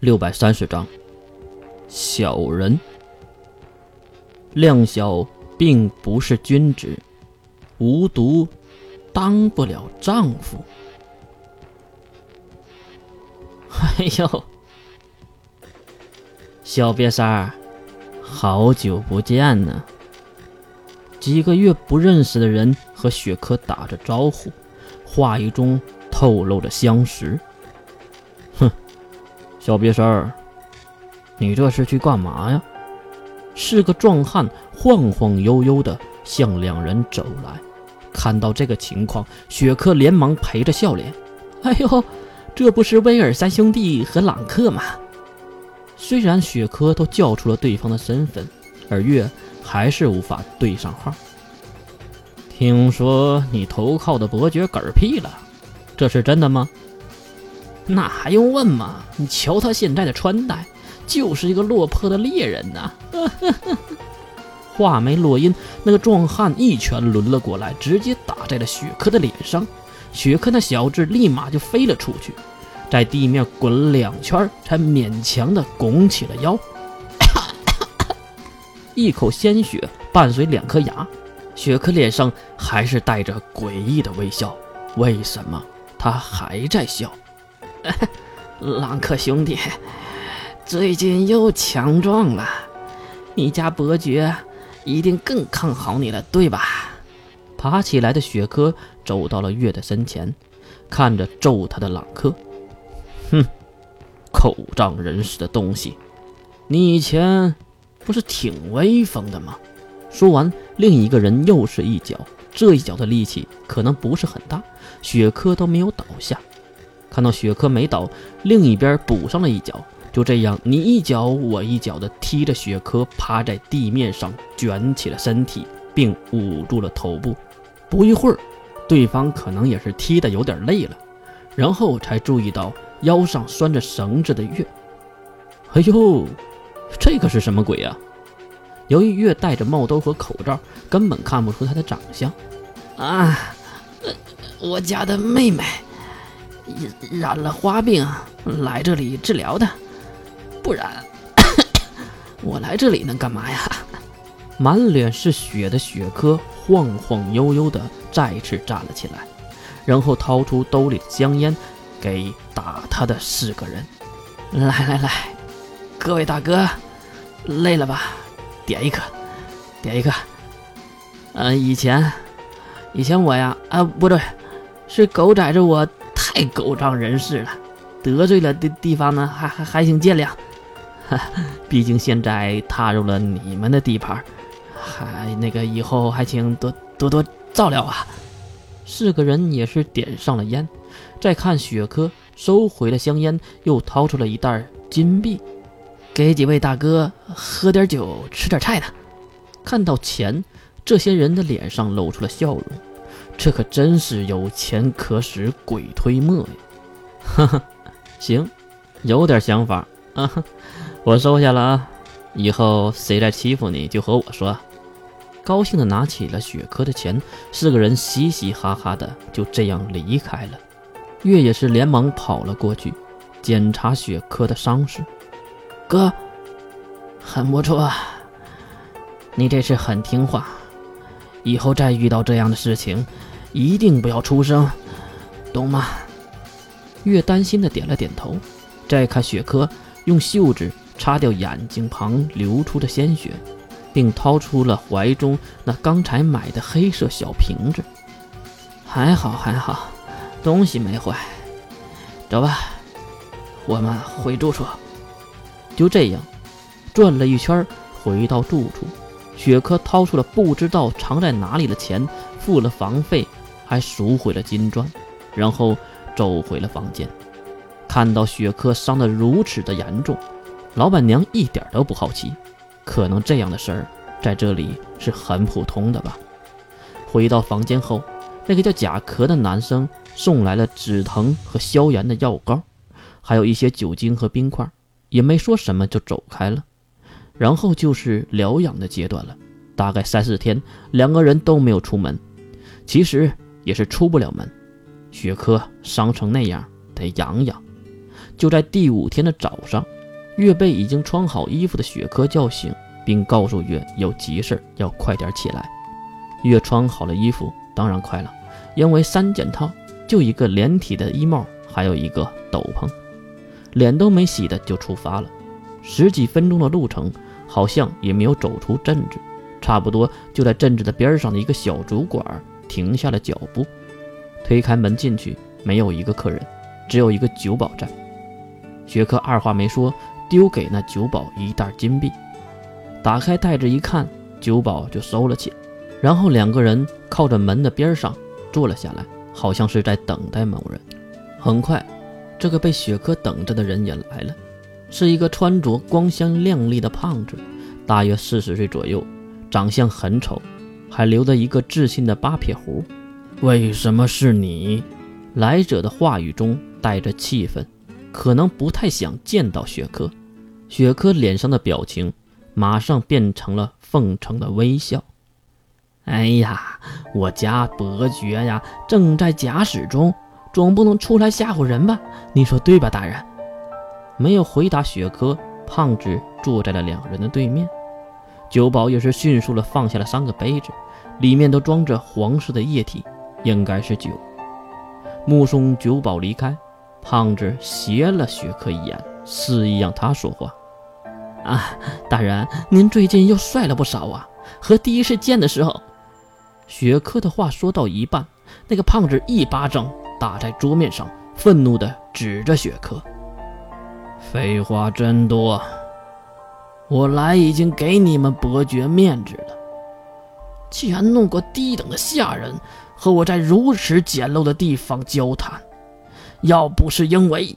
六百三十章，小人。量小并不是君子，无毒当不了丈夫。哎呦，小瘪三儿，好久不见呢！几个月不认识的人和雪珂打着招呼，话语中透露着相识。小瘪三儿，你这是去干嘛呀？是个壮汉，晃晃悠悠的向两人走来。看到这个情况，雪珂连忙陪着笑脸：“哎呦，这不是威尔三兄弟和朗克吗？”虽然雪珂都叫出了对方的身份，而月还是无法对上号。听说你投靠的伯爵嗝屁了，这是真的吗？那还用问吗？你瞧他现在的穿戴，就是一个落魄的猎人呐！话没落音，那个壮汉一拳抡了过来，直接打在了雪珂的脸上。雪珂那小智立马就飞了出去，在地面滚了两圈，才勉强的拱起了腰。一口鲜血伴随两颗牙，雪珂脸上还是带着诡异的微笑。为什么他还在笑？朗克兄弟，最近又强壮了，你家伯爵一定更看好你了，对吧？爬起来的雪珂走到了月的身前，看着揍他的朗克，哼，口仗人势的东西，你以前不是挺威风的吗？说完，另一个人又是一脚，这一脚的力气可能不是很大，雪珂都没有倒下。看到雪珂没倒，另一边补上了一脚，就这样你一脚我一脚的踢着雪珂趴在地面上，卷起了身体，并捂住了头部。不一会儿，对方可能也是踢得有点累了，然后才注意到腰上拴着绳子的月。哎呦，这个是什么鬼啊？由于月戴着帽兜和口罩，根本看不出他的长相。啊，我家的妹妹。染了花病，来这里治疗的。不然，我来这里能干嘛呀？满脸是血的雪珂晃晃悠悠的再次站了起来，然后掏出兜里的香烟，给打他的四个人。来来来，各位大哥，累了吧？点一颗，点一颗。嗯，以前，以前我呀，啊，不对，是狗崽子我。太狗仗人势了，得罪了的地方呢，还还还请见谅。毕竟现在踏入了你们的地盘，还那个以后还请多多多照料啊。四个人也是点上了烟，再看雪珂收回了香烟，又掏出了一袋金币，给几位大哥喝点酒，吃点菜的。看到钱，这些人的脸上露出了笑容。这可真是有钱可使鬼推磨呀！哈哈，行，有点想法啊，我收下了啊。以后谁再欺负你就和我说。高兴的拿起了雪珂的钱，四个人嘻嘻哈哈的就这样离开了。月也是连忙跑了过去，检查雪珂的伤势。哥，很不错，你这次很听话，以后再遇到这样的事情。一定不要出声，懂吗？月担心的点了点头，再看雪珂，用袖子擦掉眼睛旁流出的鲜血，并掏出了怀中那刚才买的黑色小瓶子。还好还好，东西没坏。走吧，我们回住处。就这样，转了一圈，回到住处，雪珂掏出了不知道藏在哪里的钱，付了房费。还赎回了金砖，然后走回了房间。看到雪珂伤得如此的严重，老板娘一点都不好奇。可能这样的事儿在这里是很普通的吧。回到房间后，那个叫贾壳的男生送来了止疼和消炎的药膏，还有一些酒精和冰块，也没说什么就走开了。然后就是疗养的阶段了，大概三四天，两个人都没有出门。其实。也是出不了门，雪珂伤成那样，得养养。就在第五天的早上，月被已经穿好衣服的雪珂叫醒，并告诉月有急事要快点起来。月穿好了衣服，当然快了，因为三件套，就一个连体的衣帽，还有一个斗篷，脸都没洗的就出发了。十几分钟的路程，好像也没有走出镇子，差不多就在镇子的边上的一个小酒馆停下了脚步。推开门进去，没有一个客人，只有一个酒保在。雪珂二话没说，丢给那酒保一袋金币。打开袋子一看，酒保就收了起来。然后两个人靠着门的边上坐了下来，好像是在等待某人。很快，这个被雪珂等着的人也来了，是一个穿着光鲜亮丽的胖子，大约四十岁左右，长相很丑，还留着一个自信的八撇胡。为什么是你？来者的话语中带着气愤，可能不太想见到雪珂。雪珂脸上的表情马上变成了奉承的微笑。哎呀，我家伯爵呀，正在假死中，总不能出来吓唬人吧？你说对吧，大人？没有回答雪珂，胖子坐在了两人的对面。酒保也是迅速的放下了三个杯子，里面都装着黄色的液体，应该是酒。目送酒保离开，胖子斜了雪珂一眼，示意让他说话。啊，大人，您最近又帅了不少啊！和第一次见的时候。雪珂的话说到一半，那个胖子一巴掌打在桌面上，愤怒地指着雪珂：“废话真多！我来已经给你们伯爵面子了，竟然弄个低等的下人和我在如此简陋的地方交谈。要不是因为